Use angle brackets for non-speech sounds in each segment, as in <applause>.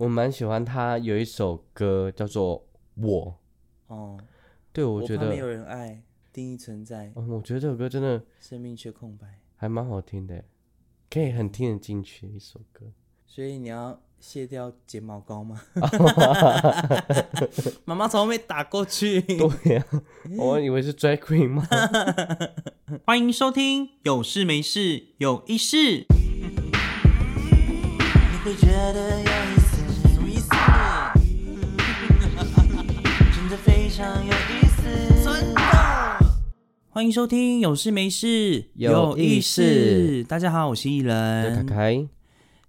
我蛮喜欢他有一首歌叫做《我》，哦，对我觉得我没有人爱，定义存在，嗯，我觉得这首歌真的生命却空白。还蛮好听的，可以很听得进去的一首歌。所以你要卸掉睫毛膏吗？<laughs> 妈妈从后面打过去。<laughs> 对呀、我以为是 drag queen 吗？<laughs> 欢迎收听，有事没事有一事。你会觉得有意思，有常有意思，真的。欢迎收听，有事没事有意思大家好，我是艺人，凯人。凯，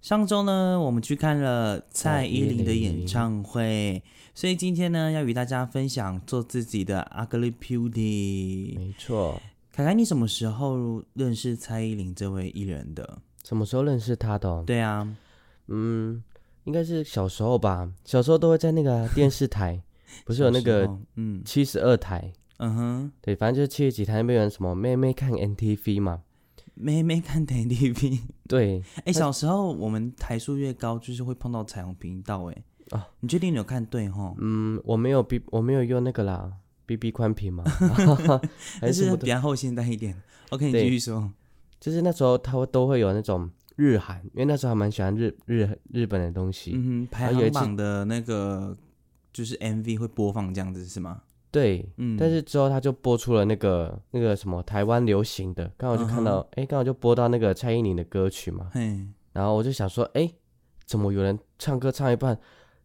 上周呢，我们去看了蔡依林的演唱会，所以今天呢，要与大家分享做自己的 Ugly Beauty。没错。凯凯，你什么时候认识蔡依林这位艺人的？什么时候认识他的哦？对啊，嗯，应该是小时候吧。小时候都会在那个电视台，不是有那个嗯七十二台？嗯哼，对，反正就是七十几台那边有什么妹妹看 NTV 嘛。妹妹看 NTV。<laughs> 对，哎、小时候我们台数越高，就是会碰到彩虹频道。哎，啊你确定你有看对吼？嗯，我没有 B，我没有用那个啦，BB 宽屏嘛，<laughs> 还是。比较后现代一点。OK，你对继续说。就是那时候他会都会有那种日韩，因为那时候还蛮喜欢日日日本的东西。嗯哼，排行榜的那个就是 MV 会播放这样子是吗？对，嗯，但是之后他就播出了那个那个什么台湾流行的，刚好就看到，哎、刚好就播到那个蔡依林的歌曲嘛，嘿，然后我就想说，哎、怎么有人唱歌唱一半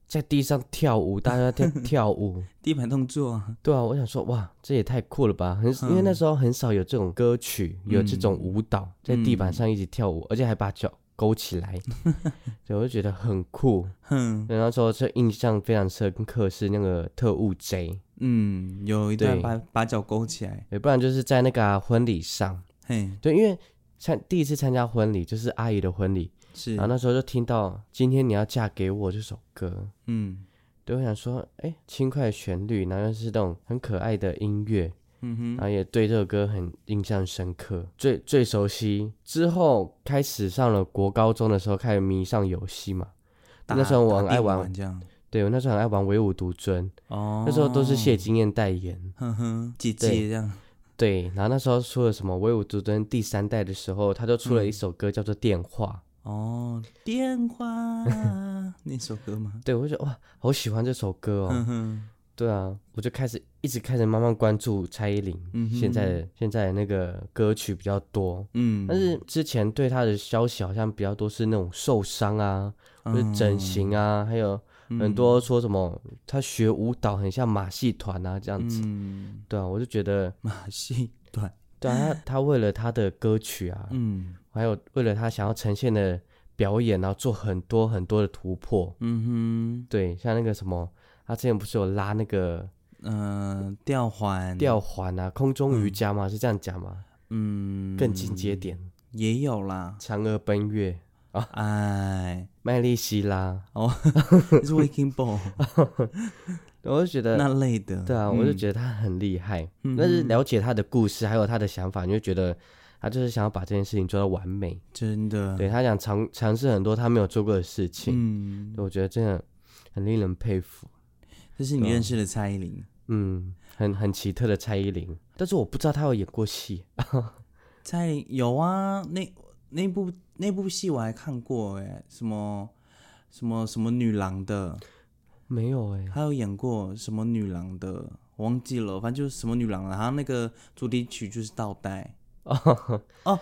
在地上跳舞，大家在跳 <laughs> 跳舞？地板动作啊，对啊，我想说，哇，这也太酷了吧！很，因为那时候很少有这种歌曲，有这种舞蹈在地板上一起跳舞，而且还把脚勾起来，<laughs> 对，我就觉得很酷。哼，对那时候这印象非常深刻，是那个特务 J，嗯，有一段对。把把脚勾起来，也不然就是在那个啊、婚礼上，嘿，对，因为参第一次参加婚礼就是阿姨的婚礼，是。然后，那时候就听到《今天你要嫁给我》这首歌，嗯。对我想说，哎，轻快的旋律，然后又是那种很可爱的音乐，嗯哼，然后也对这首歌很印象深刻，最最熟悉。之后开始上了国高中的时候，开始迷上游戏嘛。那时候我很爱玩玩这样，对我那时候很爱玩唯舞独尊，哦，那时候都是谢金燕代言。哼哼，姐对姐这样，对，然后那时候出了什么唯舞独尊第三代的时候，他就出了嗯一首歌叫做《电话》。哦，电话 <laughs> 那首歌吗？对，我就觉得哇，好喜欢这首歌哦。对啊，我就开始一直开始慢慢关注蔡依林，嗯现在的现在的那个歌曲比较多，嗯，但是之前对她的消息好像比较多是那种受伤啊，或者整形啊，还有嗯。很多说什么她学舞蹈很像马戏团啊这样子。嗯，对啊，我就觉得，马戏团，对啊，她她为了她的歌曲啊，嗯。还有为了她想要呈现的表演，然后做很多很多的突破。嗯哼。对，像那个什么，她之前不是有拉那个哼，嗯，吊环，吊环啊，空中瑜伽吗？是这样讲吗？嗯，更进阶点，也有啦，嫦娥奔月。啊、哎，麦丽希拉。哦，<laughs> 是 Waking Ball <laughs> 我就觉得，那类的，对啊，我就嗯觉得他很厉害。嗯。但是了解他的故事，还有他的想法，你就觉得他就是想要把这件事情做到完美。真的，对他想尝尝试很多他没有做过的事情，嗯，我觉得真的很令人佩服。这是你认识的蔡依林，嗯，很很奇特的蔡依林，但是我不知道她有演过戏。<laughs> 蔡依林有啊，那那部那部戏我还看过，哎，什么什么什么女郎的，没有哎、她有演过什么女郎的，我忘记了，反正就是什么女郎了，然后那个主题曲就是倒带，哦，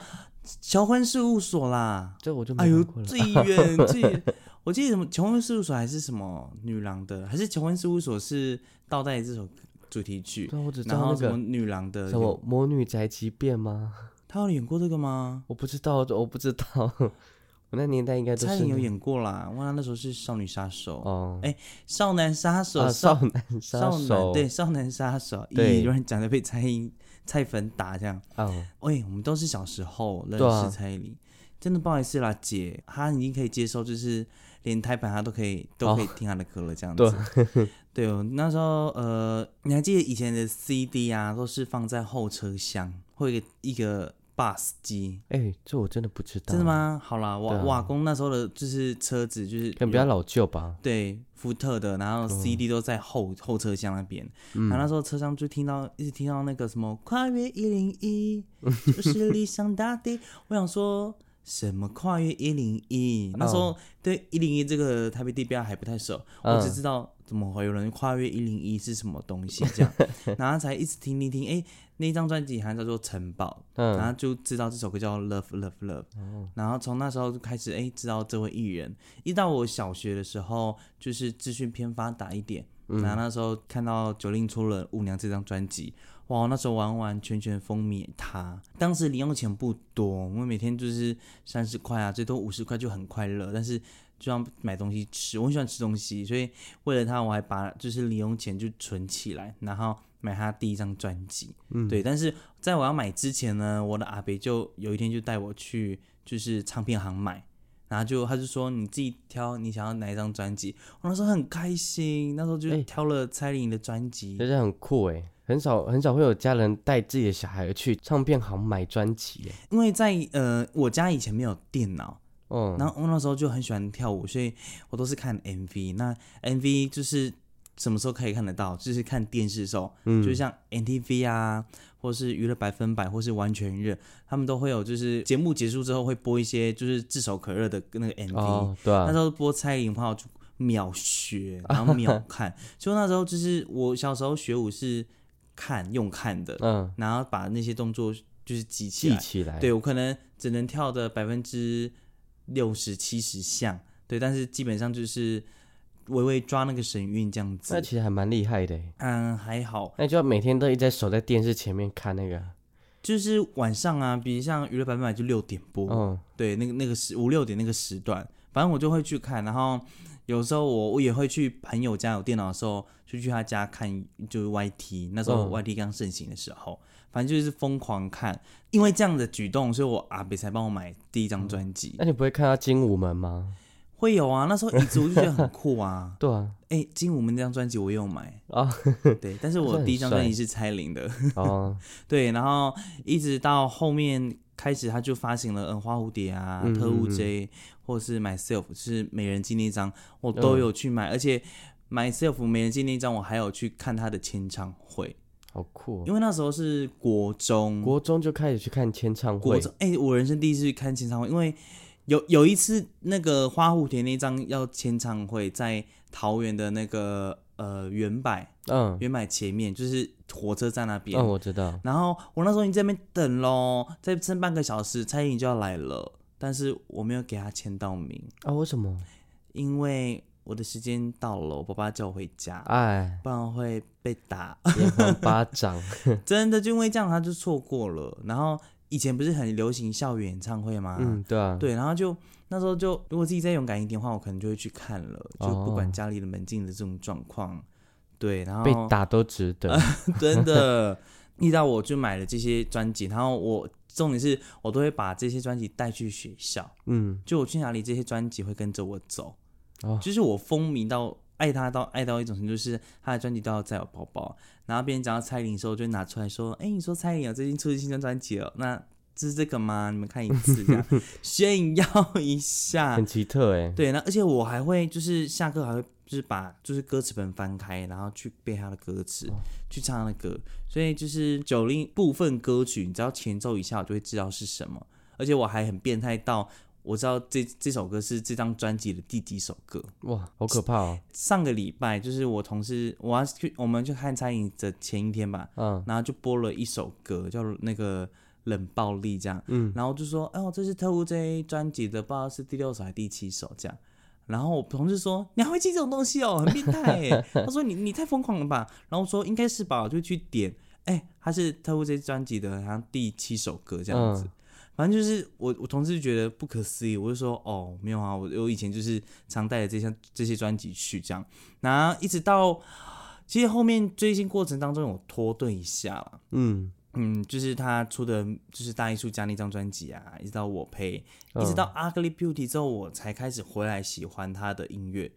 求婚事务所啦，这我就哎呦。最远最远，我记得什么求婚事务所还是什么女郎的，还是求婚事务所是倒带这首主题曲，对，我只知然后什么女郎的什么，魔女宅急便吗？<laughs> 她有演过这个吗？我不知道，我不知道。<laughs> 我那年代应该都是蔡依林有演过啦，哇，那时候是少女杀手，哦，哎少男杀手，啊，少少男杀少手男对少男杀手，对咦，有人讲的被蔡依蔡粉打这样，哦，喂，我们都是小时候认对啊识蔡依林，真的不好意思啦，姐，她已经可以接受，就是连台版他都可以都可以听他的歌了，这样子。对对哦，那时候呃，你还记得以前的 CD 啊，都是放在后车厢，会个一个 bus 机，哎，这我真的不知道。真的？吗？好啦，我对啊我阿公那时候的就是车子就是有可能比较老旧吧。对福特的，然后 CD 都在后、后车厢那边，然后那时候车厢就听到一直听到那个什么跨越一零一，就是理想大地。<laughs> 我想说什么跨越一零一？那时候对一零一这个台北地标还不太熟，我只嗯知道怎么会有人跨越一零一是什么东西这样，<laughs> 然后才一直听听听，哎，那张专辑好像叫做《城堡》，然嗯，后就知道这首歌叫《Love Love Love》，然后从那时候就开始哎知道这位艺人，一到我小学的时候，就是资讯偏发达一点，然后那时候看到九令出了《舞娘》这张专辑，哇，那时候完完全全风靡他。当时零用钱不多，我们每天就是三十块啊，最多五十块就很快乐，但是。就要买东西吃，我很喜欢吃东西，所以为了他，我还把就是零用钱就存起来，然后买他第一张专辑。嗯，对。但是在我要买之前呢，我的阿北就有一天就带我去就是唱片行买，然后就他就说你自己挑你想要哪一张专辑。我那时候很开心，那时候就哎挑了蔡依林的专辑。这是很酷哎，很少很少会有家人带自己的小孩去唱片行买专辑哎。因为在呃我家以前没有电脑，嗯，然后我那时候就很喜欢跳舞，所以我都是看 MV。那 MV 就是什么时候可以看得到？就是看电视的时候，嗯就是像 NTV 啊，或是娱乐百分百，或是完全热，他们都会有，就是节目结束之后会播一些就是炙手可热的那个 MV。哦，对啊那时，候播蔡依林的话，我就秒学，然后秒 <laughs> 看。所以那时候就是我小时候学舞是看用看的，嗯，然后把那些动作就是记起来。记起来。对我可能只能跳的百分之六十七十像，对，但是基本上就是微微抓那个神韵这样子那。其实还蛮厉害的哎。嗯，还好，那就要每天都一直在守在电视前面看那个。就是晚上啊，比如像娱乐百分百就六点播，嗯，对，那个那个时五六点那个时段，反正我就会去看，然后有时候我我也会去朋友家有电脑的时候，就去他家看，就是 YT，那时候嗯。YT 刚盛行的时候，反正就是疯狂看，因为这样的举动，所以我阿北才帮我买第一张专辑。那你不会看到精武门吗？会有啊，那时候一直我就觉得很酷啊。<laughs> 对啊，哎、精武门那张专辑我也有买。啊，<laughs> 对，但是我第一张专辑是蔡琳的，哦，<laughs> 对，然后一直到后面开始他就发行了嗯花蝴蝶啊、嗯特务 J 或是 Myself 是美人计那张，我都有去买，而且 Myself 美人计那张我还有去看他的签唱会，好酷哦。因为那时候是国中，国中就开始去看签唱会，国中，哎、我人生第一次去看签唱会，因为有有一次那个花蝴蝶那张要签唱会，在桃园的那个呃原百嗯，原百前面，就是火车站那边。嗯，我知道，然后我那时候已经在那边等喽，再剩半个小时，蔡依林就要来了，但是我没有给她签到名，啊，为什么？因为我的时间到了，我爸爸叫我回家，哎，不然会被打。巴掌，<laughs> <laughs> 真的就因为这样，他就错过了。然后以前不是很流行校园演唱会吗？嗯，对啊，对，然后就那时候就如果自己再勇敢一点的话，我可能就会去看了，就不管哦家里的门禁的这种状况。对，然后被打都值得。<laughs> 真的，遇到我就买了这些专辑，然后我重点是我都会把这些专辑带去学校，嗯，就我去哪里，这些专辑会跟着我走，哦就是我风靡到。爱他到爱到一种程度，就是他的专辑都要在我包包。然后别人讲到蔡依林的时候，我就拿出来说：“哎、你说蔡依林啊，最近出了新张专辑了，那这是这个吗？你们看一次，这样 <laughs> 炫耀一下。”很奇特哎。对，那而且我还会就是下课还会就是把就是歌词本翻开，然后去背他的歌词，去唱他的歌。所以就是九零部分歌曲，你只要前奏一下，我就会知道是什么。而且我还很变态到我知道这这首歌是这张专辑的第几首歌。哇，好可怕哦。上个礼拜就是我同事我要去我们去看餐饮的前一天吧，嗯，然后就播了一首歌叫那个冷暴力这样，嗯，然后就说，哎呦，这是特务 J 专辑的，不知道是第六首还是第七首这样。然后我同事说：“你还会记这种东西哦，很变态哎。” <laughs> 他说：“你你太疯狂了吧？”然后我说：“应该是吧。”我就去点，哎，他是特务 J 专辑的，好像第七首歌这样子。嗯反正就是我我同事就觉得不可思议，我就说：“哦，没有啊，我我以前就是常带着这些这些专辑去这样。”然后一直到其实后面追星过程当中有拖顿一下了。嗯，嗯，就是他出的就是大艺术家那张专辑啊，一直到我配，嗯一直到 Ugly Beauty 之后，我才开始回来喜欢他的音乐。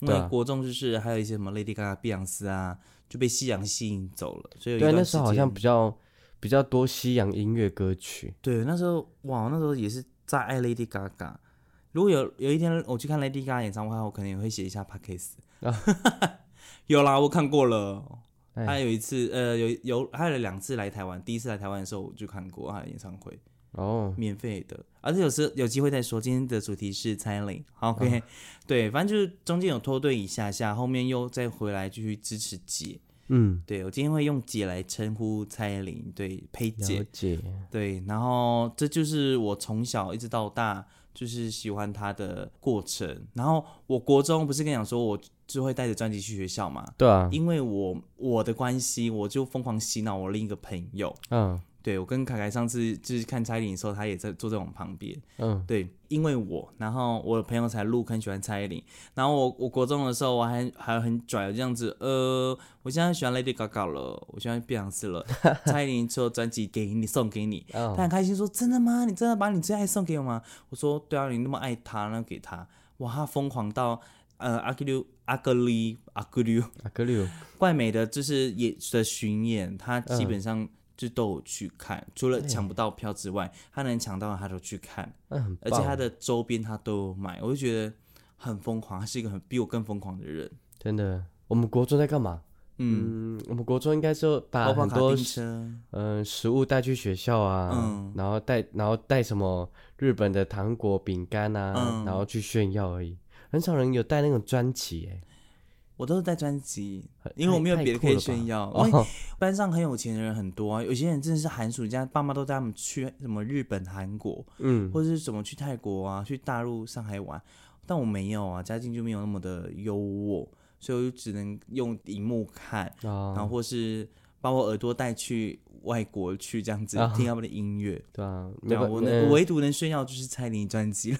因为国中就是还有一些什么 Lady Gaga、碧昂斯啊，就被夕阳吸引走了，所以对，段那时候好像比较比较多西洋音乐歌曲。对，那时候哇，那时候也是在爱 Lady Gaga。如果有有一天我去看 Lady Gaga 演唱会，我可能也会写一下 p a c k a s e 有啦，我看过了。还有一次，呃，有有他有两次来台湾，第一次来台湾的时候我就看过他的演唱会。哦，免费的，而且有时有机会再说。今天的主题是蔡依林，OK，<laughs> 对，反正就是中间有脱队一下下，后面又再回来继续支持姐。嗯，对我今天会用姐来称呼蔡依林，对，佩姐，姐，对，然后这就是我从小一直到大就是喜欢他的过程。然后我国中不是跟你讲说，我就会带着专辑去学校嘛？对啊，因为我我的关系，我就疯狂洗脑我另一个朋友。嗯。对，我跟凯凯上次就是看蔡依林的时候，他也在坐在我们旁边。嗯，对，因为我，然后我的朋友才入坑喜欢蔡依林。然后我我国中的时候，我还还很拽这样子。呃，我现在喜欢 Lady Gaga 了，我喜欢碧昂斯了。<laughs> 蔡依林出专辑给你送给你，他很开心说：“真的吗？你真的把你最爱送给我吗？”我说：“对啊，你那么爱他，那给他。”哇，他疯狂到呃阿格溜阿格里阿格溜阿格溜怪美的，就是也的巡演，他基本上。就都有去看，除了抢不到票之外，他能抢到他都去看，而且他的周边他都有买，我就觉得很疯狂，他是一个很比我更疯狂的人。真的，我们国中在干嘛？嗯，我们国中应该说把很多嗯食物带去学校啊，然后带然后带什么日本的糖果饼干啊，然后去炫耀而已，很少人有带那种专辑哎。我都是带专辑，因为我没有别的可以炫耀。因为班上很有钱的人很多啊，有些人真的是寒暑假爸妈都带他们去什么日本、韩国，嗯，或者是怎么去泰国啊、去大陆、上海玩。但我没有啊，家境就没有那么的优渥，所以我就只能用荧幕看，然后或是把我耳朵带去外国去这样子听他们的音乐。对啊，对啊，我能唯独能炫耀就是蔡琳专辑。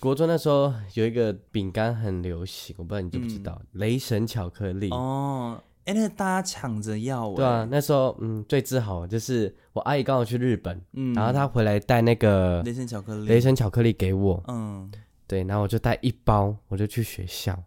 国中那时候有一个饼干很流行，我不知道你知不知道，雷神巧克力。哦，哎，那个大家抢着要，对啊，那时候嗯最自豪就是我阿姨刚好去日本，嗯，然后她回来带那个雷神巧克力，雷神巧克力给我，嗯，对，然后我就带一包，我就去学校。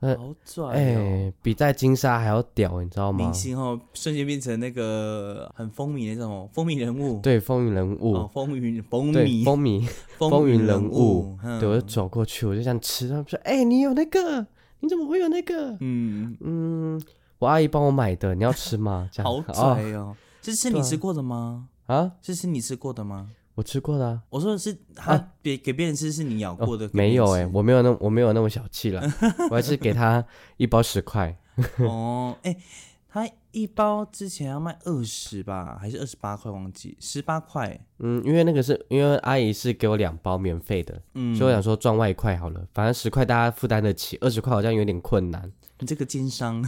好拽哎，比在金沙还要屌，你知道吗？明星哦，瞬间变成那个很风靡那种风靡人物。对，风云人物，风云风靡，风靡，<laughs> 风云人物。对，我就走过去，我就想吃，他们说：“哎，你有那个？你怎么会有那个？”嗯嗯，我阿姨帮我买的，你要吃吗？这样好拽哦！这是你吃过的吗？啊，这是你吃过的吗？我吃过的，我说的是他别给别人吃，是你咬过的。没有哎，我没有那我没有那么小气了，我还是给他一包十块。<laughs> 哦，哎，他一包之前要卖二十吧，还是二十八块？忘记十八块。嗯，因为那个是因为阿姨是给我两包免费的，嗯，所以我想说赚外快好了，反正十块大家负担得起，二十块好像有点困难。你这个奸商。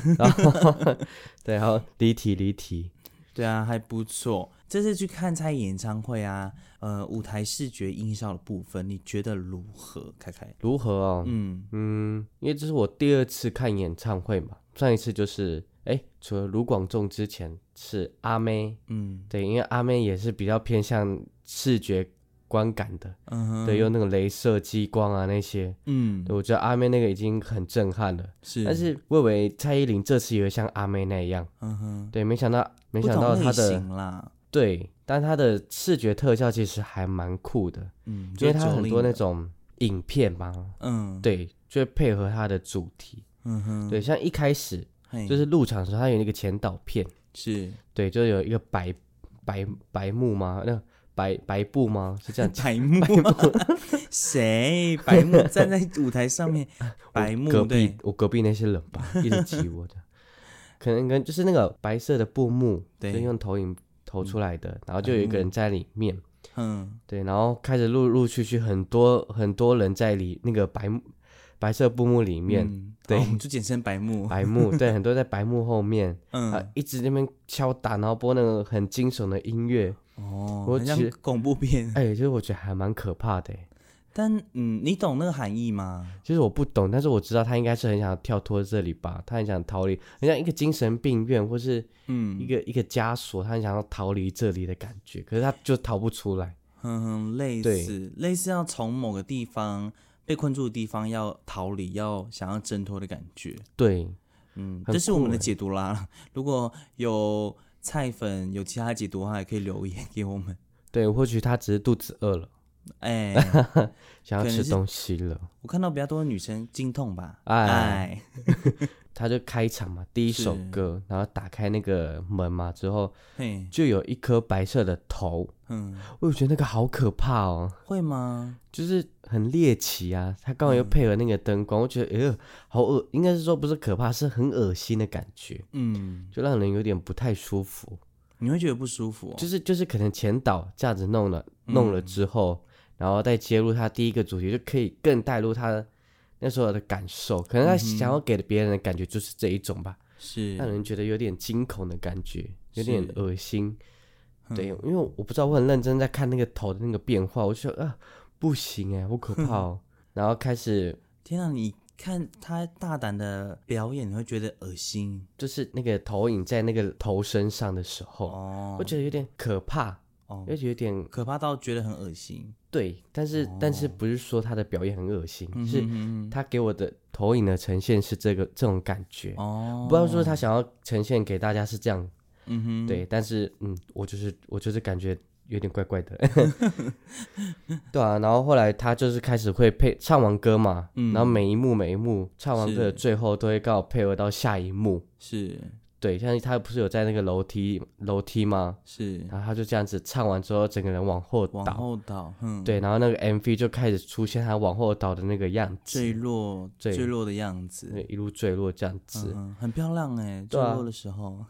<laughs> 对，然后离题离题。对啊，还不错。这次去看蔡演唱会啊。呃，舞台视觉音效的部分，你觉得如何？凯凯如何哦？嗯嗯，因为这是我第二次看演唱会嘛，上一次就是哎，除了卢广仲之前是阿妹，嗯，对，因为阿妹也是比较偏向视觉观感的，嗯，对，用那个镭射激光啊那些，嗯，我觉得阿妹那个已经很震撼了，是，但是我以为蔡依林这次也会像阿妹那样，嗯哼，对，没想到没想到她的。对，但她的视觉特效其实还蛮酷的，嗯，因为它很多那种影片嘛，嗯，对，就配合它的主题，嗯哼，对，像一开始就是入场的时候，它有那个前导片，是。对，就有一个白白白幕吗？那白白布吗？是这样，白幕，谁？白幕站在舞台上面，<laughs> 白幕，隔壁我隔壁那些人吧，一直挤我的，可能跟就是那个白色的布幕，对，用投影。投出来的，然后就有一个人在里面，嗯，对，然后开始陆陆续续很多很多人在里那个白白色布幕里面，对，就简称白幕，白幕，<laughs> 对，很多在白幕后面，嗯，啊，一直那边敲打，然后播那个很惊悚的音乐，哦，我其实恐怖片，哎，其实我觉得还蛮可怕的。但嗯，你懂那个含义吗？其实我不懂，但是我知道他应该是很想跳脱这里吧，他很想逃离，很像一个精神病院或是嗯一个一个枷锁，他很想要逃离这里的感觉，可是他就逃不出来。嗯，类似类似要从某个地方被困住的地方要逃离，要想要挣脱的感觉。对，嗯，这是我们的解读啦。如果有菜粉有其他解读的话，也可以留言给我们。对，或许他只是肚子饿了，哎，<laughs> 想要吃东西了。我看到比较多的女生经痛吧？哎哎，<laughs> 他就开场嘛，第一首歌，然后打开那个门嘛，之后嘿，就有一颗白色的头，嗯，我觉得那个好可怕哦，会吗？就是很猎奇啊。他刚好又配合那个灯光，我觉得哎呦好恶，应该是说不是可怕，是很恶心的感觉，嗯，就让人有点不太舒服。你会觉得不舒服、哦？就是就是可能前导这样子弄了弄了之后，然后再接入他第一个主题，就可以更带入他那时候的感受。可能他想要给别人的感觉就是这一种吧，是让人觉得有点惊恐的感觉，有点恶心。对，因为我不知道，我很认真在看那个头的那个变化，我就觉得啊，不行哎，好可怕哦。然后开始天啊！你看他大胆的表演，你会觉得恶心就是那个投影在那个头身上的时候，哦我觉得有点可怕，哦，而且有点可怕到觉得很恶心。对，但是、但是不是说他的表演很恶心，嗯是他给我的投影的呈现是这个这种感觉。哦，不知道说他想要呈现给大家是这样，嗯哼，对，但是嗯，我就是我就是感觉有点怪怪的 <laughs> <laughs> 对啊。然后后来他就是开始会配唱完歌嘛，嗯。然后每一幕每一幕唱完歌的最后都会刚好配合到下一幕，是对，像他不是有在那个楼梯楼梯吗？是然后他就这样子唱完之后，整个人往后往倒，后倒，嗯，，对，然后那个 MV 就开始出现他往后倒的那个样子，坠落对坠落的样子，对，一路坠落这样子。嗯，很漂亮哎，坠落的时候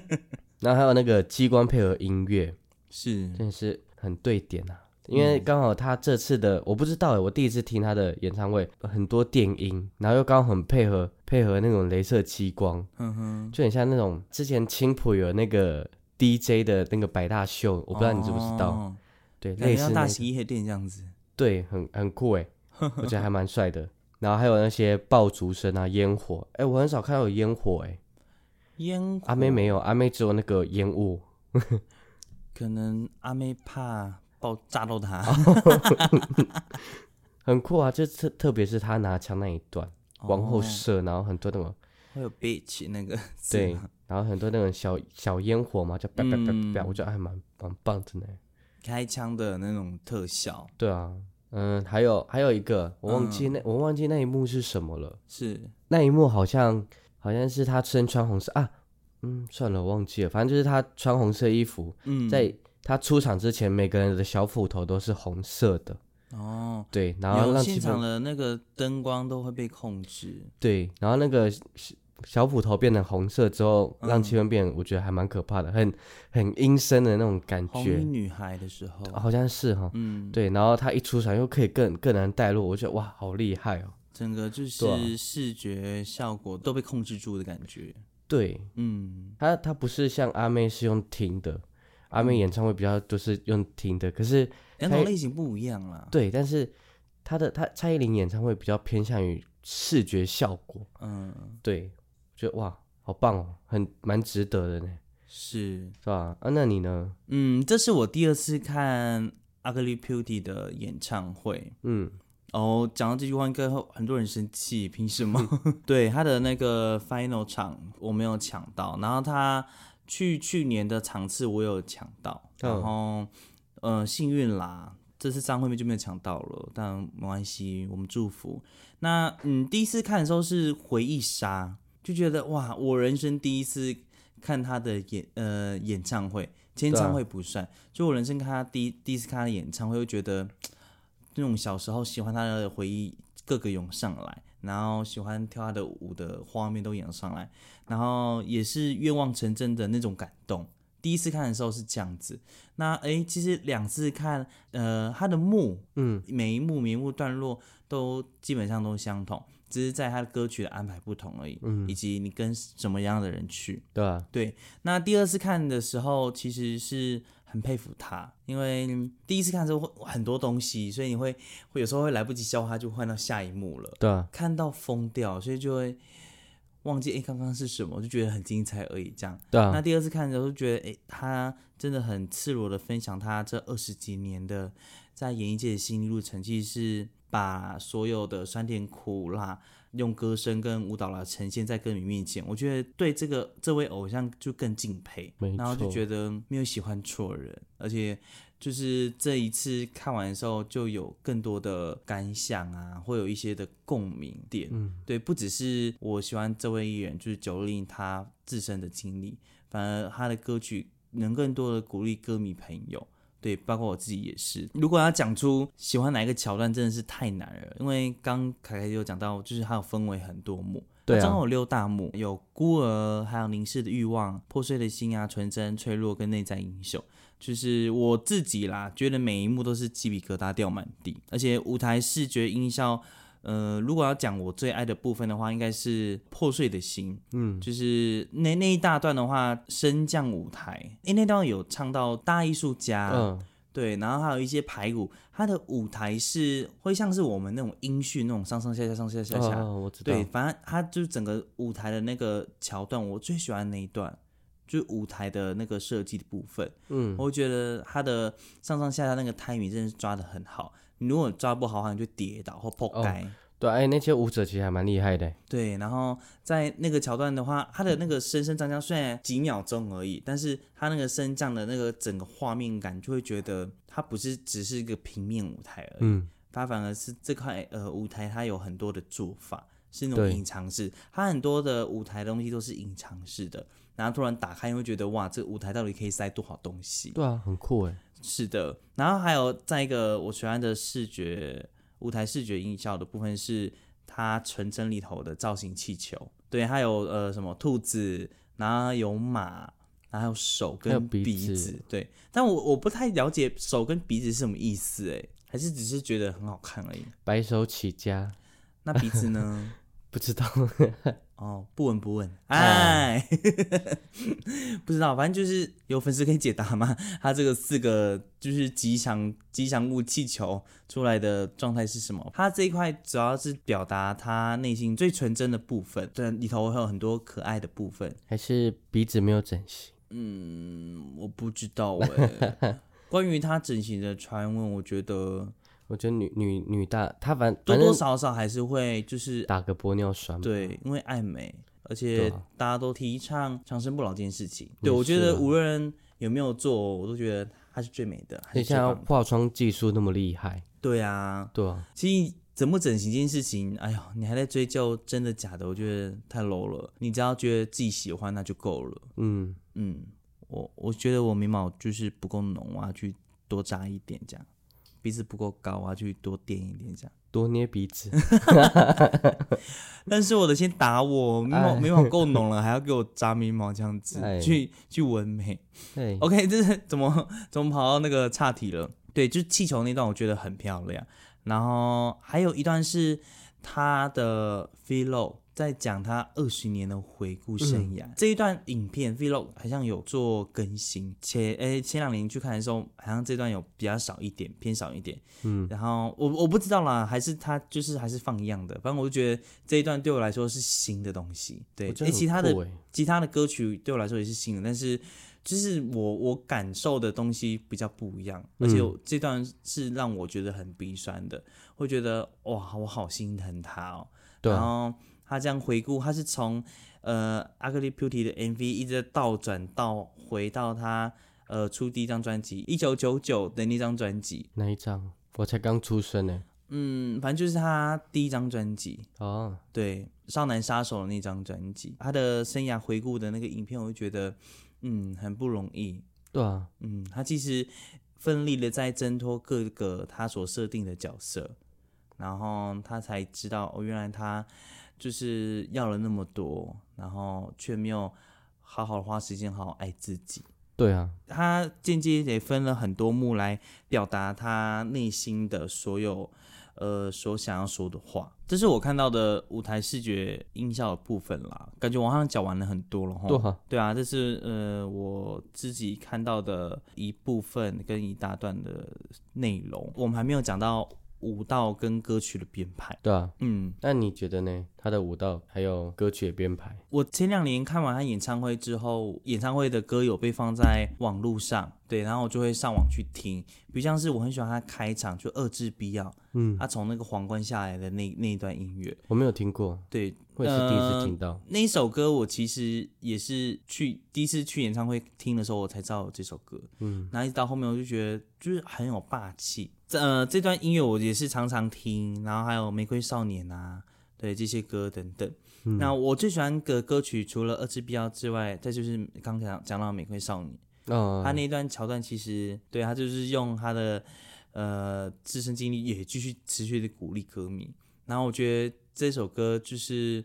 <laughs> 然后还有那个机关配合音乐，是真的是很对点啊。因为刚好他这次的我不知道哎，我第一次听他的演唱会，很多电音，然后又刚好很配合配合那种镭射激光，嗯哼，就很像那种之前青浦有那个 DJ 的那个百大秀，我不知道你知不知道？哦。对，类似那个洗衣店这样子，对，很很酷哎，<laughs> 我觉得还蛮帅的。然后还有那些爆竹声啊、烟火，哎，我很少看到有烟火哎，烟火。阿妹没有，阿妹只有那个烟雾。可能阿妹怕爆炸到他，<laughs> 很酷啊！就特特别是他拿枪那一段，往后哦。射，然后很多那种会有 bitch 那个对，然后很多那种小小烟火嘛，就叭叭叭叭叭，嗯我觉得还蛮蛮棒的呢。开枪的那种特效。对啊，嗯，还有还有一个，我忘嗯。记那、我忘记那一幕是什么了。是。那一幕好像好像是他身穿红色啊，嗯，算了，我忘记了，反正就是他穿红色衣服，嗯。在他出场之前，每个人的小斧头都是红色的，哦，对，然后让现场的那个灯光都会被控制，对，然后那个小小斧头变成红色之后，让嗯气氛变，我觉得还蛮可怕的，很很阴森的那种感红衣觉，女孩的时候，好像是哈。嗯，对，然后她一出场又可以更更难带入，我觉得哇，好厉害哦。整个就是视觉效果都被控制住的感觉，对嗯，他，他不是像阿妹是用听的，阿妹演唱会比较都是用听的，可是两种类型不一样啦，对，但是他的他蔡依林演唱会比较偏向于视觉效果，嗯，对，觉得哇，好棒哦，很蛮值得的呢，是，是吧？啊，那你呢？嗯，这是我第二次看 Ugly Beauty 的演唱会。嗯，哦，讲到这句话，应该很多人生气，凭什么？<laughs> 对他的那个 final 场我没有抢到，然后他去去年的场次我有抢到，嗯然后呃幸运啦，这次张惠妹就没有抢到了，但没关系，我们祝福。那嗯，第一次看的时候是回忆杀，就觉得哇，我人生第一次看他的演呃演唱会，签唱会不算，就我人生看他第一第一次看他的演唱会，会觉得那种小时候喜欢他的回忆各个涌上来，然后喜欢跳他的舞的画面都涌上来，然后也是愿望成真的那种感动。第一次看的时候是这样子，那诶，其实两次看，呃，他的幕，嗯，每一幕每一幕段落都基本上都相同，只是在他的歌曲的安排不同而已，嗯，以及你跟什么样的人去。对啊，对，那第二次看的时候，其实是很佩服他，因为第一次看的时候会很多东西，所以你会会有时候会来不及消化，就换到下一幕了，对啊，看到疯掉，所以就会忘记哎刚刚是什么，我就觉得很精彩而已。这样，对啊，那第二次看的时候，就觉得哎他真的很赤裸的分享他这二十几年的在演艺界的心路历程，其实是把所有的酸甜苦辣。用歌声跟舞蹈来呈现在歌迷面前，我觉得对这个这位偶像就更敬佩，然后就觉得没有喜欢错人，而且就是这一次看完的时候就有更多的感想啊，会有一些的共鸣点，嗯，对，不只是我喜欢这位艺人，就是九令他自身的经历，反而他的歌曲能更多的鼓励歌迷朋友。对，包括我自己也是。如果要讲出喜欢哪一个桥段，真的是太难了。因为刚凯凯有讲到，就是它有分为很多幕，对，总共有六大幕，有孤儿，还有凝视的欲望、破碎的心啊、纯真、脆弱跟内在英雄。就是我自己啦，觉得每一幕都是鸡皮疙瘩掉满地，而且舞台视觉音效。呃，如果要讲我最爱的部分的话，应该是破碎的心。嗯，就是那那一大段的话，升降舞台，哎，那段有唱到大艺术家，嗯，对，然后还有一些排舞，它的舞台是会像是我们那种音序那种上上下下上下下下，我知道。对，反正它就是整个舞台的那个桥段，我最喜欢那一段，就是舞台的那个设计的部分。嗯，我觉得它的上上下下那个 timing 真的是抓的很好。你如果抓不好的话，你就跌倒或破盖。对，哎，那些舞者其实还蛮厉害的。对，然后在那个桥段的话，他的那个升升降降虽然几秒钟而已，但是他那个升降的那个整个画面感，就会觉得它不是只是一个平面舞台而已。嗯，它反而是这块呃舞台，它有很多的做法，是那种隐藏式。它很多的舞台东西都是隐藏式的，然后突然打开，你会觉得哇，这个舞台到底可以塞多少东西？对啊，很酷哎。是的，然后还有再一个我喜欢的视觉。舞台视觉音效的部分是它纯真里头的造型气球，对，它有呃什么兔子，然后有马，然后还有手跟鼻子，对，但我我不太了解手跟鼻子是什么意思，哎，还是只是觉得很好看而已。白手起家，那鼻子呢？<laughs> 不知道。哦，不闻不问，哎，<laughs> 不知道，反正就是有粉丝可以解答吗？他这个四个就是吉祥吉祥物气球出来的状态是什么？他这一块主要是表达他内心最纯真的部分，对，里头会有很多可爱的部分。还是鼻子没有整形？嗯，我不知道哎。<laughs> 关于他整形的传闻，我觉得。我觉得女女女大，她反多多少少还是会就是打个玻尿酸，对，因为爱美，而且大家都提倡长生不老这件事情。对，我觉得无论有没有做，我都觉得她是最美的。你像化妆技术那么厉害，对啊，对啊。其实整不整形这件事情，哎呀，你还在追究真的假的，我觉得太 low 了。你只要觉得自己喜欢，那就够了。嗯嗯，我我觉得我眉毛就是不够浓啊，去多扎一点这样。鼻子不够高啊，去多垫一点这样，多捏鼻子。<laughs> <laughs> 但是我的先打我，眉毛眉毛够浓了，<laughs> 还要给我扎眉毛这样子，去去纹眉。OK，这是怎么怎么跑到那个岔题了？对，就是气球那段，我觉得很漂亮。然后还有一段是他的 feel。在讲他二十年的回顾生涯这一段影片，vlog 好像有做更新，前诶前两年去看的时候，好像这段有比较少一点，偏少一点。嗯，然后我我不知道啦，还是他就是还是放一样的，反正我就觉得这一段对我来说是新的东西。对，诶，其他的其他的歌曲对我来说也是新的，但是就是我我感受的东西比较不一样，而且这段是让我觉得很鼻酸的，会觉得哇，我好心疼他哦。然后。他这样回顾，他是从呃《Ugly Beauty》的 MV 一直倒转到回到他呃出第一张专辑一九九九的那张专辑。哪一张？我才刚出生呢。嗯，反正就是他第一张专辑哦。对，《少男杀手》的那张专辑，他的生涯回顾的那个影片，我就觉得嗯很不容易。对啊，嗯，他其实奋力的在挣脱各个他所设定的角色，然后他才知道哦，原来他。就是要了那么多，然后却没有好好花时间好好爱自己。对啊，他间接也分了很多幕来表达他内心的所有，呃，所想要说的话。这是我看到的舞台视觉音效的部分啦，感觉网上讲完了很多了哈。对啊，对啊，这是呃我自己看到的一部分跟一大段的内容。我们还没有讲到舞蹈跟歌曲的编排。对啊，嗯，那你觉得呢？他的舞蹈还有歌曲的编排？我前两年看完他演唱会之后，演唱会的歌有被放在网络上，对，然后我就会上网去听。比如像是我很喜欢他开场就遏制必要，嗯，他从那个皇冠下来的那那一段音乐，我没有听过，对，我也是第一次听到那一首歌。我其实也是去第一次去演唱会听的时候，我才知道这首歌，嗯，然后一直到后面我就觉得就是很有霸气。呃，这段音乐我也是常常听，然后还有《玫瑰少年》啊，对这些歌等等。那我最喜欢的歌曲除了《二次必要》之外，再就是刚才讲到《玫瑰少年》。哦。他那一段桥段其实对他就是用他的呃自身经历也继续持续的鼓励歌迷。然后我觉得这首歌就是。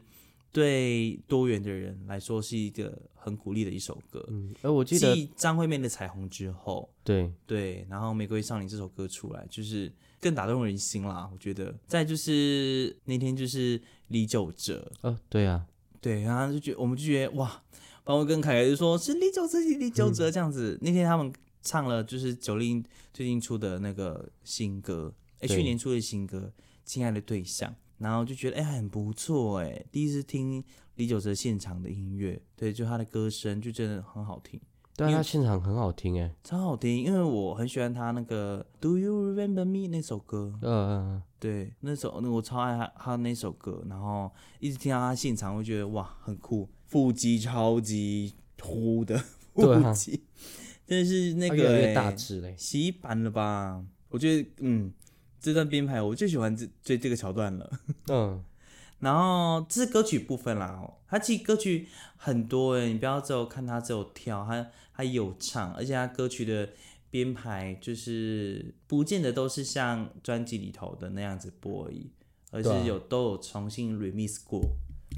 对多元的人来说是一个很鼓励的一首歌。嗯，而我记得张惠妹的《彩虹》之后，对对，然后《玫瑰少年》这首歌出来，就是更打动人心啦。我觉得，再就是那天就是李玖哲，哦，对啊，对，然后就觉我们就觉得哇，包括跟凯凯就说是李玖哲，李玖哲这样子。那天他们唱了就是九零最近出的那个新歌，哎，去年出的新歌《亲爱的对象》。然后就觉得哎很不错哎，第一次听李玖哲现场的音乐，对，就他的歌声就真的很好听。对，他现场很好听哎，超好听，因为我很喜欢他那个 Do You Remember Me 那首歌。嗯嗯嗯，对，那首那我超爱他他那首歌，然后一直听到他现场，会觉得哇很酷，腹肌超级凸的 <laughs> 腹肌，<laughs> 真的是那个大只嘞，洗衣板了吧？我觉得嗯。这段编排我最喜欢这这这个桥段了，<laughs> <laughs> 嗯，然后这是歌曲部分啦，它其实歌曲很多诶，你不要只有看它只有跳，它它有唱，而且它歌曲的编排就是不见得都是像专辑里头的那样子播而已，而是有都有重新 remix 过，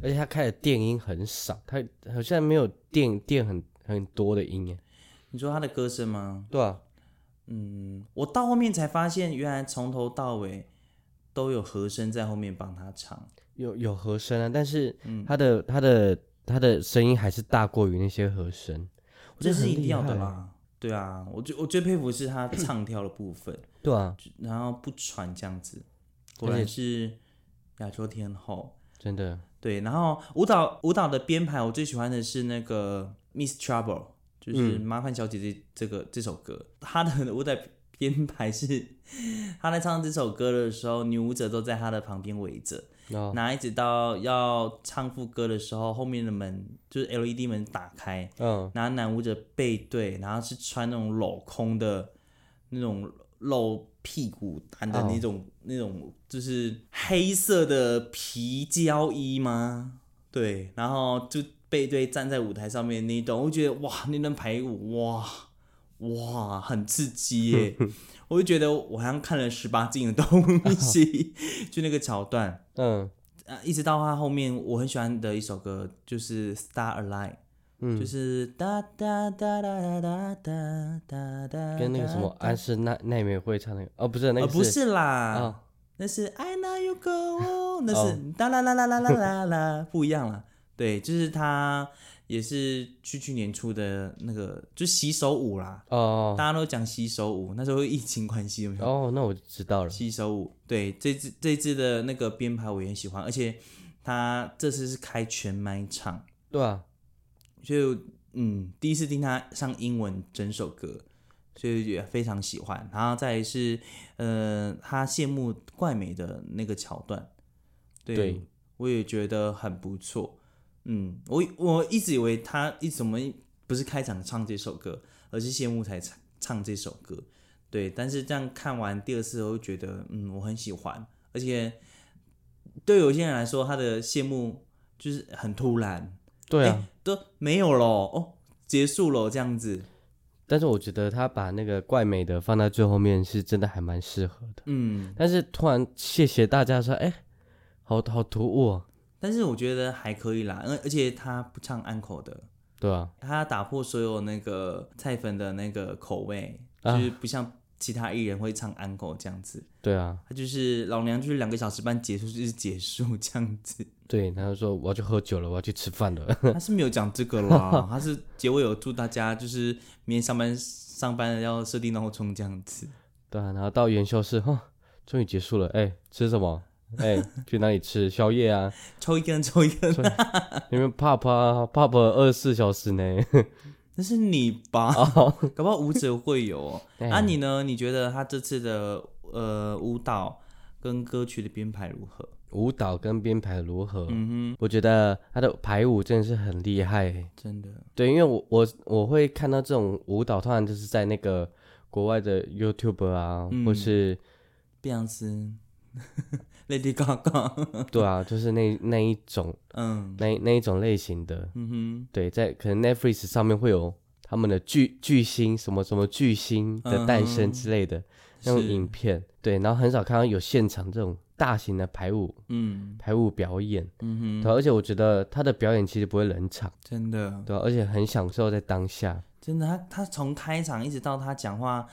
而且他开的电音很少，他好像没有电电很很多的音耶，你说他的歌声吗？对啊。嗯，我到后面才发现，原来从头到尾都有和声在后面帮他唱，有有和声啊，但是他的他的他的声音还是大过于那些和声，这是一定要的啦。对啊，我最我最佩服是他唱跳的部分，<clears throat> 对啊，然后不喘这样子，果然是亚洲天后，真的。对，然后舞蹈舞蹈的编排，我最喜欢的是那个 Miss Trouble。就是麻烦小姐姐这个这首歌，她的 <laughs> 舞蹈编排是，她在唱这首歌的时候，女舞者都在她的旁边围着，那一直到要唱副歌的时候，后面的门就是 LED 门打开，嗯，然后男舞者背对，然后是穿那种镂空的那种露屁股蛋的那种那种，就是黑色的皮胶衣吗？对，然后就。背对站在舞台上面那一段，我觉得哇，那段排舞哇哇很刺激耶！<laughs> 我就觉得我好像看了十八禁的东西，<laughs> 就那个桥段，嗯。啊，一直到他后面，我很喜欢的一首歌就是《Star Align》，嗯，就是哒哒哒哒哒哒哒哒，跟那个什么安室奈奈美惠唱那个哦，不是那个，不是啦，那是 I Know You Go，那是哒啦啦啦啦啦啦啦，不一样了。对，就是他也是去去年出的那个，就洗手舞啦。哦，大家都讲洗手舞，那时候疫情关系有没有？哦，那我知道了。洗手舞，对，这支这支的那个编排我也很喜欢，而且他这次是开全麦唱，对啊，就嗯，第一次听他上英文整首歌，所以也非常喜欢。然后再是呃，他羡慕怪美的那个桥段，对我也觉得很不错。嗯，我我一直以为他一怎么不是开场唱这首歌，而是谢幕才唱唱这首歌。对，但是这样看完第二次，我就觉得嗯，我很喜欢。而且对有些人来说，他的谢幕就是很突然，对啊，都没有了哦，结束了这样子。但是我觉得他把那个怪美的放在最后面，是真的还蛮适合的。嗯，但是突然谢谢大家说，哎，好好突兀。但是我觉得还可以啦，而而且他不唱安口的，对啊，他打破所有那个菜粉的那个口味，就是不像其他艺人会唱安口这样子，对啊，他就是老娘就是两个小时半结束就是结束这样子，对，他就说我要去喝酒了，我要去吃饭了，他是没有讲这个啦，<laughs> 他是结尾有祝大家就是明天上班上班要设定闹钟这样子，对啊，然后到元宵是哈。终于结束了，哎，吃什么？哎，去哪里吃宵夜啊？<laughs> 抽一根，抽一根。因为怕怕二十四小时呢。那是你吧？搞不好舞者会有。<laughs> 啊，你呢？你觉得他这次的呃舞蹈跟歌曲的编排如何？舞蹈跟编排如何？嗯哼，我觉得他的排舞真的是很厉害，真的。对，因为我我我会看到这种舞蹈，通常就是在那个国外的 YouTube 啊，或是碧昂斯。<laughs> <laughs> Lady Gaga，对啊，就是那那一种，嗯，那那一种类型的，嗯哼，对，在可能 Netflix 上面会有他们的巨巨星什么什么巨星的诞生。之类的那种影片，对，然后很少看到有现场这种大型的排舞，嗯，排舞表演，嗯哼，对，而且我觉得他的表演其实不会冷场，真的，对，而且很享受在当下，真的，他他从开场一直到他讲话。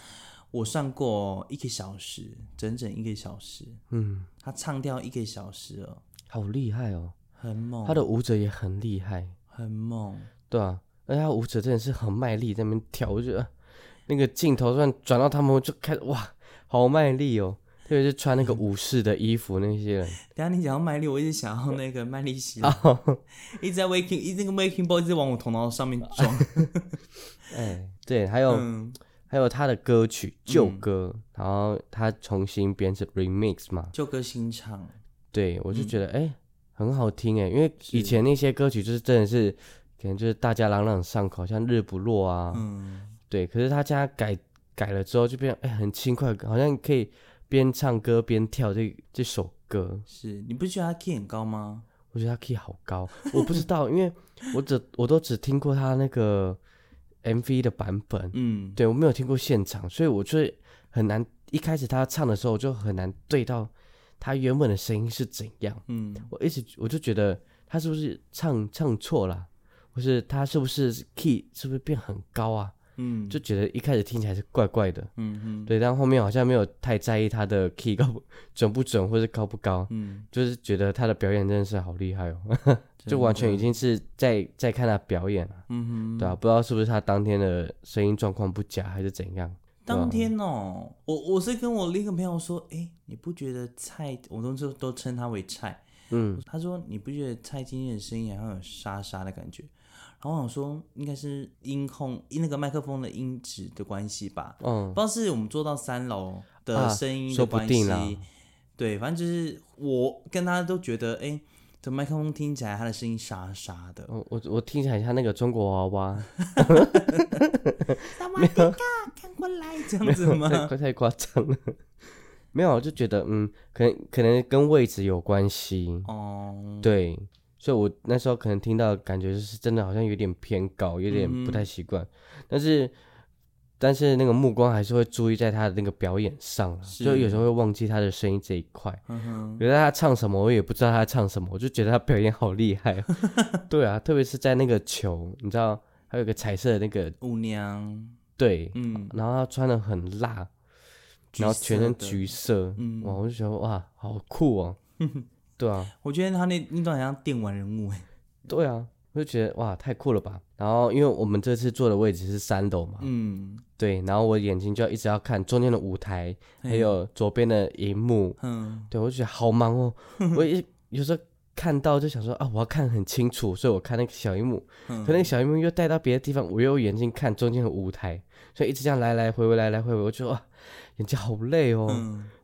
我算过一个小时，整整一个小时。嗯，他唱掉一个小时哦，好厉害哦，很猛。他的舞者也很厉害，很猛。对啊，而且他舞者真的是很卖力在那边跳，我觉得那个镜头转转到他们就开始哇，好卖力哦，特别是穿那个武士的衣服那些人。<laughs> <laughs> 等下你讲到卖力，我一直想要那个麦力西，<laughs> 一直在 waking，一那个 waking ball 一直往我头脑上面撞。哎，对，还有。还有他的歌曲旧歌，然后他重新编成 remix 嘛，旧歌新唱，对我就觉得哎很好听哎，因为以前那些歌曲就是真的是可能就是大家朗朗上口，像日不落啊，嗯，对，可是他家改改了之后就变哎很轻快，好像可以边唱歌边跳这这首歌。是你不觉得他 key 很高吗？我觉得他 key 好高，我不知道，因为我只我都只听过他那个。MV 的版本，嗯，对我没有听过现场，所以我就很难。一开始他唱的时候，我就很难对到他原本的声音是怎样。嗯，我一直我就觉得他是不是唱唱错了，或是他是不是 key 是不是变很高啊？嗯，就觉得一开始听起来是怪怪的。嗯嗯，对，但后面好像没有太在意他的 key 高 <laughs> 准不准，或是高不高。嗯，就是觉得他的表演真的是好厉害哦。<laughs> 就完全已经是在在看他表演了，嗯哼，对啊，不知道是不是他当天的声音状况不佳还是怎样。当天哦，我我是跟我另一个朋友说，哎，你不觉得菜，我都都都称他为蔡，嗯，他说你不觉得蔡今天的声音好像有沙沙的感觉？然后我想说，应该是音控那个麦克风的音质的关系吧，嗯，不知道是我们坐到三楼的声音的关系，对，反正就是我跟他都觉得，哎。这麦克风听起来，他的声音沙沙的。我我我听起来像那个中国娃娃。萨瓦迪卡，看过来这样子吗？<laughs> 太太夸张了。没有，我就觉得嗯，可能可能跟位置有关系。哦。对，所以我那时候可能听到感觉就是真的好像有点偏高，有点不太习惯。但是。但是那个目光还是会注意在他的那个表演上，就有时候会忘记他的声音这一块。觉得他唱什么，我也不知道他唱什么，我就觉得他表演好厉害。<laughs> 对啊，特别是在那个球，你知道，还有个彩色的那个舞娘。对，嗯，然后他穿的很辣，然后全身橘色，嗯，哇，我就觉得哇，好酷哦。<laughs> 对啊，我觉得他那那段好像电玩人物哎。对啊。我就觉得哇，太酷了吧！然后因为我们这次坐的位置是三楼嘛，嗯，对，然后我眼睛就要一直要看中间的舞台，还有左边的荧幕，嗯，对我就觉得好忙哦。<laughs> 我一有时候看到就想说啊，我要看很清楚，所以我看那个小荧幕，可那个小荧幕又带到别的地方，我又眼睛看中间的舞台，所以一直这样来来回回来来回回，我觉得哇，眼睛好累哦。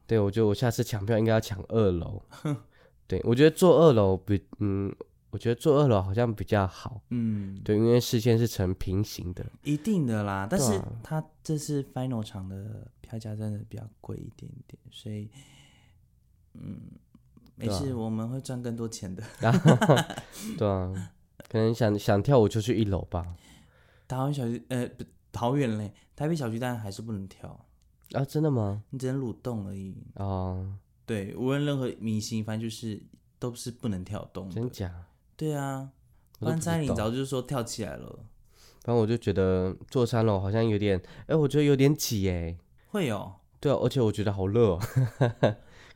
对，我觉得我下次抢票应该要抢二楼。<laughs> 对，我觉得坐二楼比嗯。我觉得坐二楼好像比较好，嗯，对，因为视线是成平行的，一定的啦。但是它这次 final 场的票价真的比较贵一点点，所以，嗯，没事，我们会赚更多钱的。<laughs> 对啊，可能想想跳舞就去一楼吧。台湾小区，呃，不，桃园嘞，台北小区当然还是不能跳啊，真的吗？你只能蠕动而已。哦，对，无论任何明星，反正就是都是不能跳动。真假？对啊，关蔡琳早就是说跳起来了。反正我就觉得坐三楼好像有点，哎，我觉得有点挤哎。会哦。对啊，而且我觉得好热，哦，<laughs>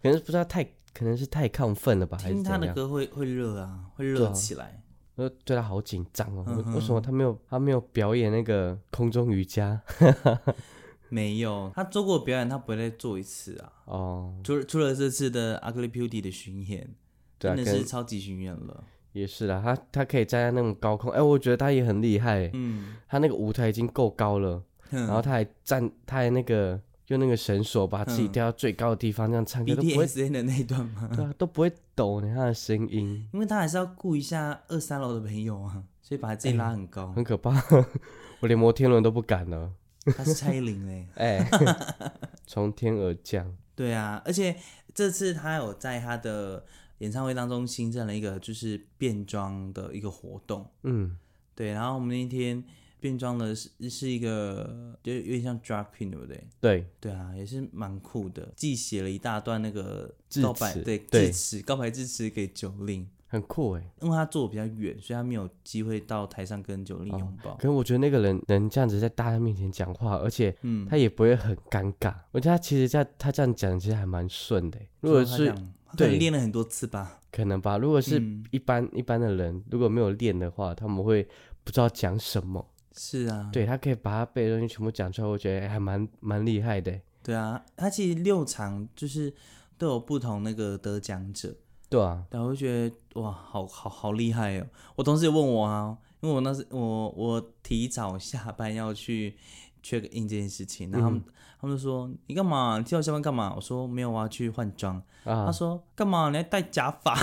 可能不知道太，可能是太亢奋了吧，还是听他的歌会会热啊，会热起来。我对他好紧张哦，为什么他没有他没有表演那个空中瑜伽？<laughs> 没有，他做过表演，他不会再做一次啊。哦，除了除了这次的 Ugly Beauty 的巡演，真的是超级巡演了。也是啦，他他可以站在那种高空，哎，我觉得他也很厉害。嗯，他那个舞台已经够高了，然后他还站，他还那个用那个绳索把自己吊到最高的地方，这样唱歌都不会的那一段吗？对啊，都不会抖呢，他的声音。因为他还是要顾一下二三楼的朋友啊，所以把自己拉很高，很可怕。<laughs> 我连摩天轮都不敢了。他是蔡依林嘞，<laughs> 哎，<laughs> 从天而降。对啊，而且这次他有在他的演唱会当中新增了一个就是变装的一个活动。嗯，对。然后我们那天变装的是是一个，就有点像 drag queen，对不对？对，对啊，也是蛮酷的。既写了一大段那个告白，对，致辞，告白致辞给九令。很酷哎，因为他坐比较远，所以他没有机会到台上跟九令拥抱。可是我觉得那个人能这样子在大家面前讲话，而且嗯他也不会很尴尬。我觉得他其实在他这样讲其实还蛮顺的。如果是对练了很多次吧，可能吧。如果是一般一般的人，如果没有练的话，他们会不知道讲什么。是啊，对他可以把他背的东西全部讲出来，我觉得还蛮蛮厉害的。对啊，他其实六场就是都有不同那个得奖者。对啊，但我就觉得哇，好好好厉害哦！我同事也问我啊，因为我那时我我提早下班要去 check in 这件事情，然后他们他们就说你干嘛你提早下班干嘛？我说没有，我要去换装。他说干嘛？你还戴假发，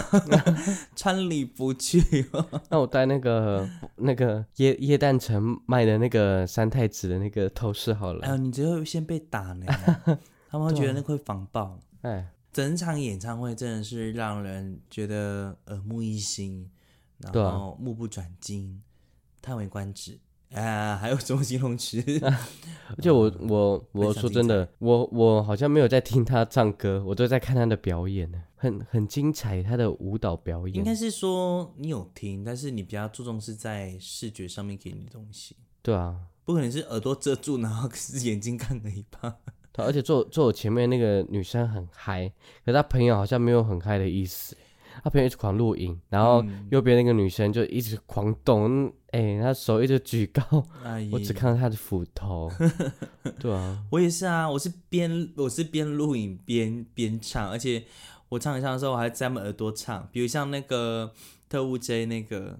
<laughs> 穿礼服去？<laughs> 那我戴那个那个叶叶诞城卖的那个三太子的那个头饰好了。哎呦，你只会先被打呢，<laughs> 他们会觉得那会防爆。哎。整场演唱会真的是让人觉得耳目一新，然后目不转睛，叹为观止啊！还有什么形容词？而且我我我说真的，我我好像没有在听他唱歌，我都在看他的表演呢，很很精彩，他的舞蹈表演。应该是说你有听，但是你比较注重是在视觉上面给你的东西。对啊，不可能是耳朵遮住，然后 <laughs> 是眼睛看了一半。而且坐坐我前面那个女生很嗨，可她朋友好像没有很嗨的意思。他朋友一直狂录影，然后右边那个女生就一直狂动，哎，她手一直举高，我只看到她的斧头。<laughs> 对啊，我也是啊，我是边我是边录影边边唱，而且我唱一唱的时候，我还在他们耳朵唱，比如像那个。特务 J 那个，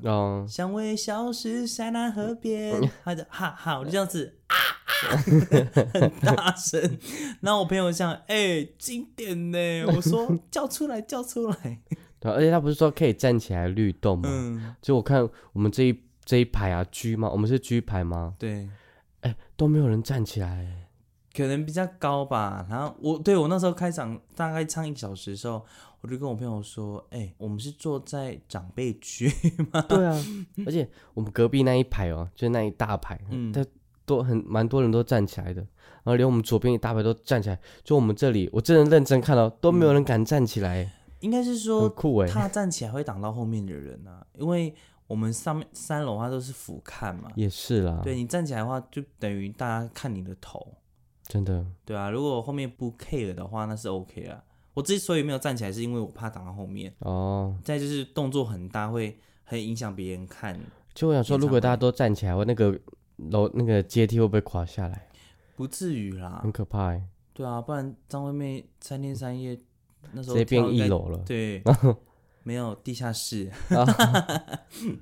香味消失塞纳河边，他就哈哈，我就这样子啊啊，<laughs> 很大声。然后我朋友像，哎，经典呢，<laughs> 我说叫出来，叫出来。对，而且他不是说可以站起来律动吗？嗯。就我看我们这一这一排啊，G 吗？我们是 G 排吗？对。哎，都没有人站起来，可能比较高吧。然后我对我那时候开场大概唱一小时的时候。我就跟我朋友说：“哎，我们是坐在长辈区吗？”对啊，而且我们隔壁那一排哦，就是那一大排，嗯，他多很蛮多人都站起来的，然后连我们左边一大排都站起来。就我们这里，我真的认真看到都没有人敢站起来。应该是说酷哎，他站起来会挡到后面的人啊，因为我们上面三楼它都是俯瞰嘛。也是啦，对你站起来的话，就等于大家看你的头。真的。对啊，如果后面不 care 的话，那是 OK 啊。我之所以没有站起来，是因为我怕挡到后面哦。再就是动作很大，会很影响别人看。就我想说，如果大家都站起来，我那个楼那个阶梯会不会垮下来？不至于啦，很可怕哎。对啊，不然张惠妹三天三夜那时候直接变一楼了。对，<laughs> 没有地下室，<laughs> 直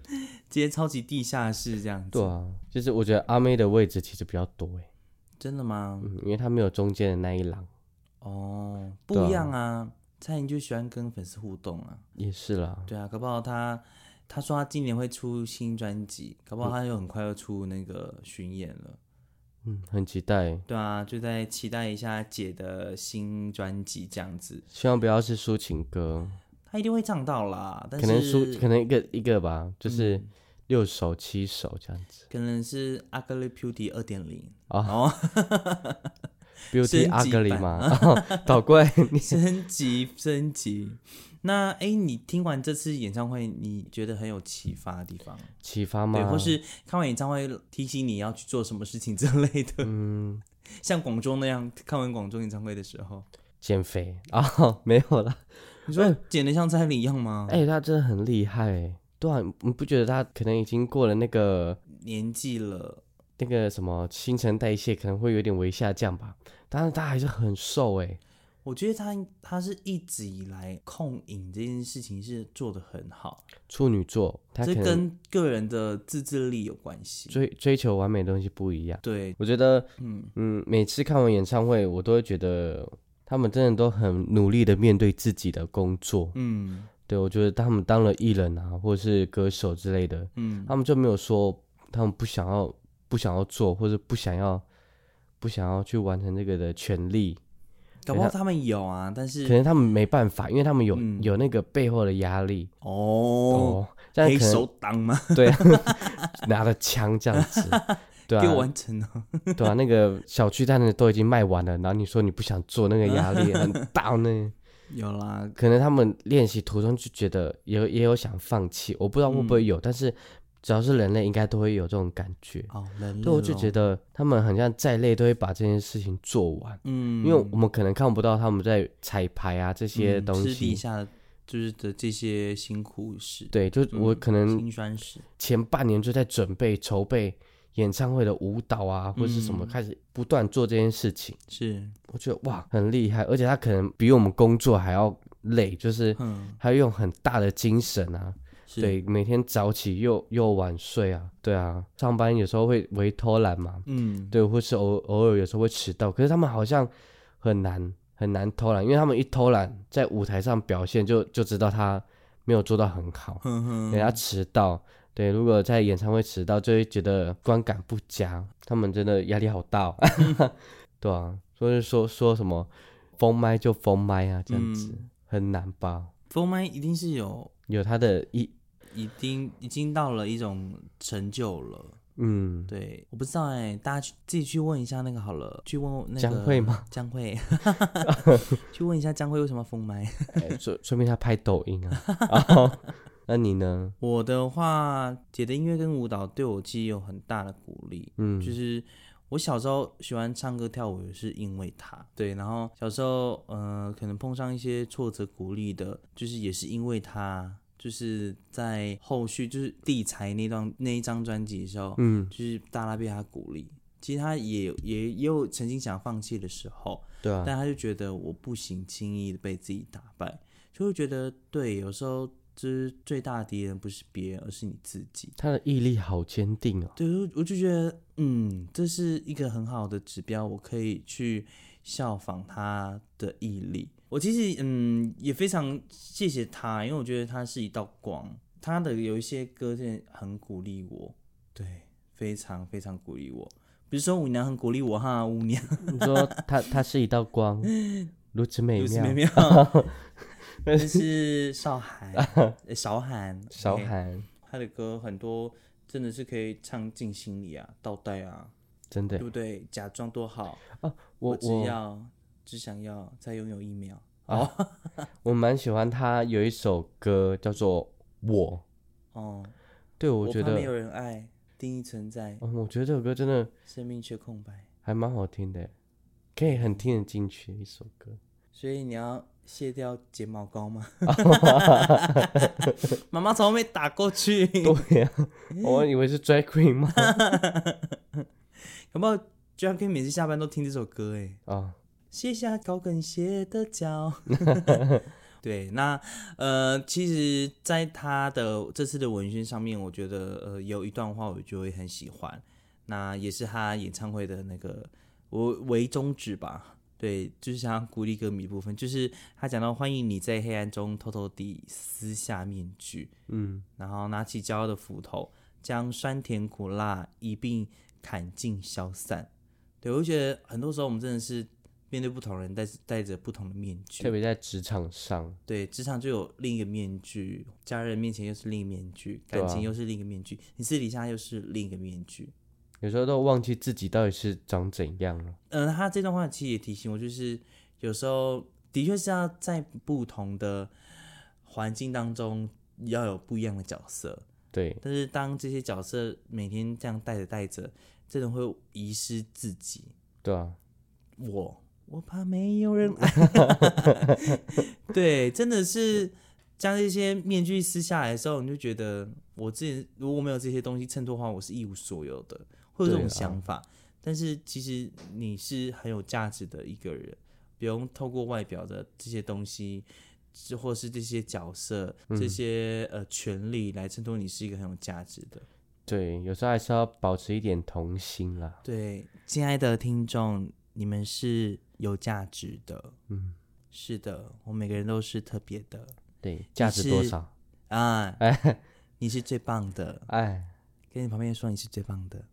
接超级地下室这样子。对啊，就是我觉得阿妹的位置其实比较多哎。真的吗？嗯，因为她没有中间的那一廊。哦，不一样啊！蔡依就喜欢跟粉丝互动啊，也是啦。对啊，搞不好他他说他今年会出新专辑，搞不好他又很快要出那个巡演了。嗯，很期待。对啊，就在期待一下姐的新专辑这样子。希望不要是抒情歌，他一定会唱到啦。可能抒可能一个一个吧，就是六首七首这样子。可能是《Ugly Beauty》二点零哦。Beauty ugly 吗？<laughs> 倒过来，升级升级。那哎，你听完这次演唱会，你觉得很有启发的地方？启发吗？对，或是看完演唱会提醒你要去做什么事情之类的？嗯，像广州那样，看完广州演唱会的时候，减肥啊？<laughs> 没有了。你说减的像蔡依林一样吗？哎，他真的很厉害。对啊，你不觉得他可能已经过了那个年纪了？那个什么新陈代谢可能会有点微下降吧，但是他还是很瘦哎。我觉得他他是一直以来控饮这件事情是做的很好，处女座，这跟个人的自制力有关系，追追求完美的东西不一样。对，我觉得，嗯嗯，每次看完演唱会，我都会觉得他们真的都很努力的面对自己的工作。嗯，对，我觉得他们当了艺人啊，或者是歌手之类的，嗯，他们就没有说他们不想要不想要做，或者不想要不想要去完成这个的权利。搞不好他们有啊，但是可能他们没办法，因为他们有有那个背后的压力哦。黑手党吗？<laughs> 对，<laughs> 拿着枪这样子，对啊，给我完成了，对啊，那个小区蛋的都已经卖完了，然后你说你不想做，那个压力很 <laughs> 大呢。有啦，可能他们练习途中就觉得也也有想放弃，我不知道会不会有，但是。只要是人类，应该都会有这种感觉。哦，人类。对，我就觉得他们好像再累都会把这件事情做完。嗯，因为我们可能看不到他们在彩排啊这些东西。底下就是的这些辛苦事。对，就我可能辛酸史。前半年就在准备筹备演唱会的舞蹈啊，或者是什么，开始不断做这件事情。是，我觉得哇，很厉害，而且他可能比我们工作还要累，就是他用很大的精神啊。对，每天早起又又晚睡啊，对啊，上班有时候会会偷懒嘛，嗯，对，或是偶偶尔有时候会迟到，可是他们好像很难很难偷懒，因为他们一偷懒，在舞台上表现就就知道他没有做到很好，人家迟到，对，如果在演唱会迟到，就会觉得观感不佳，他们真的压力好大，<laughs> 对啊，所以说说什么封麦就封麦啊，这样子很难吧？封麦一定是有有他的一。已经已经到了一种成就了，嗯，对，我不知道哎，大家去自己去问一下那个好了，去问那个江慧吗？江慧 <laughs> <laughs> 去问一下江慧为什么封麦？说说明他拍抖音啊。<laughs> 那你呢？我的话，姐的音乐跟舞蹈对我其实有很大的鼓励，嗯，就是我小时候喜欢唱歌跳舞也是因为他，对，然后小时候呃可能碰上一些挫折鼓励的，就是也是因为他。就是在后续就是地才那段那一张专辑的时候，嗯，就是大拉被他鼓励，其实他也也也有曾经想放弃的时候，对啊，但他就觉得我不行，轻易的被自己打败，就会觉得对，有时候就是最大的敌人不是别人，而是你自己。他的毅力好坚定哦，对，我就觉得嗯，这是一个很好的指标，我可以去效仿他的毅力。我其实嗯也非常谢谢他，因为我觉得他是一道光，他的有一些歌真的很鼓励我，对，非常非常鼓励我。比如说舞娘很鼓励我哈，舞娘，你说他他是一道光，<laughs> 如此美妙，美妙。<laughs> 这是少涵，<laughs> 少涵，少涵，他的歌很多真的是可以唱进心里啊，倒带啊，真的，对不对？假装多好啊，我只要。只想要再拥有一秒哦，<laughs> 我蛮喜欢他有一首歌叫做《我》哦，对我觉得没有人爱，定义存在。嗯，我觉得这首歌真的生命却空白，还蛮好听的，可以很听得进去一首歌。所以你要卸掉睫毛膏吗？<laughs> 妈妈从后面打过去。对呀，我以为是 Drag Queen 吗？<laughs> 有没有 Drag Queen 每次下班都听这首歌？哎啊。卸下高跟鞋的脚，<laughs> 对，那呃，其实，在他的这次的文宣上面，我觉得呃，有一段话我就会很喜欢，那也是他演唱会的那个我为宗旨吧，对，就是想鼓励歌迷部分，就是他讲到欢迎你在黑暗中偷偷地撕下面具，嗯，然后拿起骄傲的斧头，将酸甜苦辣一并砍尽消散，对我觉得很多时候我们真的是。面对不同人，戴戴着不同的面具，特别在职场上，对职场就有另一个面具，家人面前又是另一个面具，感情又是另一个面具，你私底下又是另一个面具，有时候都忘记自己到底是长怎样了。嗯，他这段话其实也提醒我，就是有时候的确是要在不同的环境当中要有不一样的角色，对。但是当这些角色每天这样带着带着，这种会遗失自己。对啊，我。我怕没有人爱，<laughs> 对，真的是将这些面具撕下来的时候，你就觉得我自己如果没有这些东西衬托的话，我是一无所有的。会有这种想法。但是其实你是很有价值的一个人，不用透过外表的这些东西，或是这些角色、这些呃权利来衬托你是一个很有价值的。对，有时候还是要保持一点童心啦。对，亲爱的听众，你们是有价值的。嗯，是的，我们每个人都是特别的。对，价值多少啊？哎，你是最棒的。哎，跟你旁边说你是最棒的。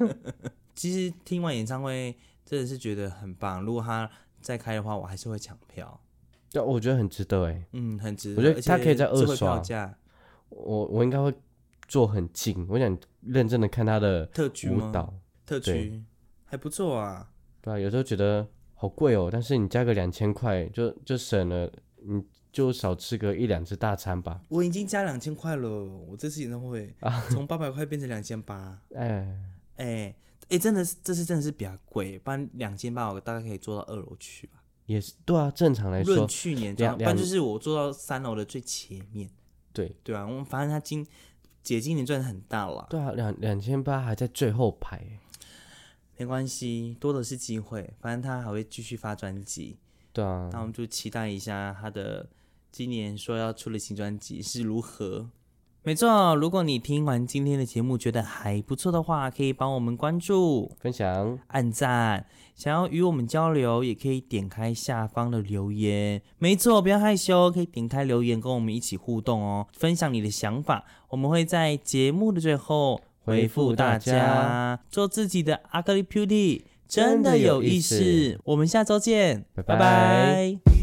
<laughs> 其实听完演唱会真的是觉得很棒。如果他再开的话，我还是会抢票。对，我觉得很值得哎。嗯，很值得。我觉得他可以在二刷价。我我应该会坐很近，我想认真的看他的特区舞蹈。特区还不错啊。对啊，有时候觉得好贵哦，但是你加个两千块就就省了，你就少吃个一两次大餐吧。我已经加两千块了，我这次演唱会啊，从八百块变成两千八。<laughs> 哎哎哎，真的是这次真的是比较贵，不然两千八我大概可以坐到二楼去吧。也是对啊，正常来说，论去年这样，不然就是我坐到三楼的最前面。对对啊，我们反正他今姐今年赚的很大了。对啊，两两千八还在最后排。没关系，多的是机会。反正他还会继续发专辑，对啊。那我们就期待一下他的今年说要出的新专辑是如何。没错，如果你听完今天的节目觉得还不错的话，可以帮我们关注、分享、按赞。想要与我们交流，也可以点开下方的留言。没错，不要害羞，可以点开留言跟我们一起互动哦，分享你的想法。我们会在节目的最后。回复大家，做自己的阿格丽 beauty 真的有意思。我们下周见，拜拜。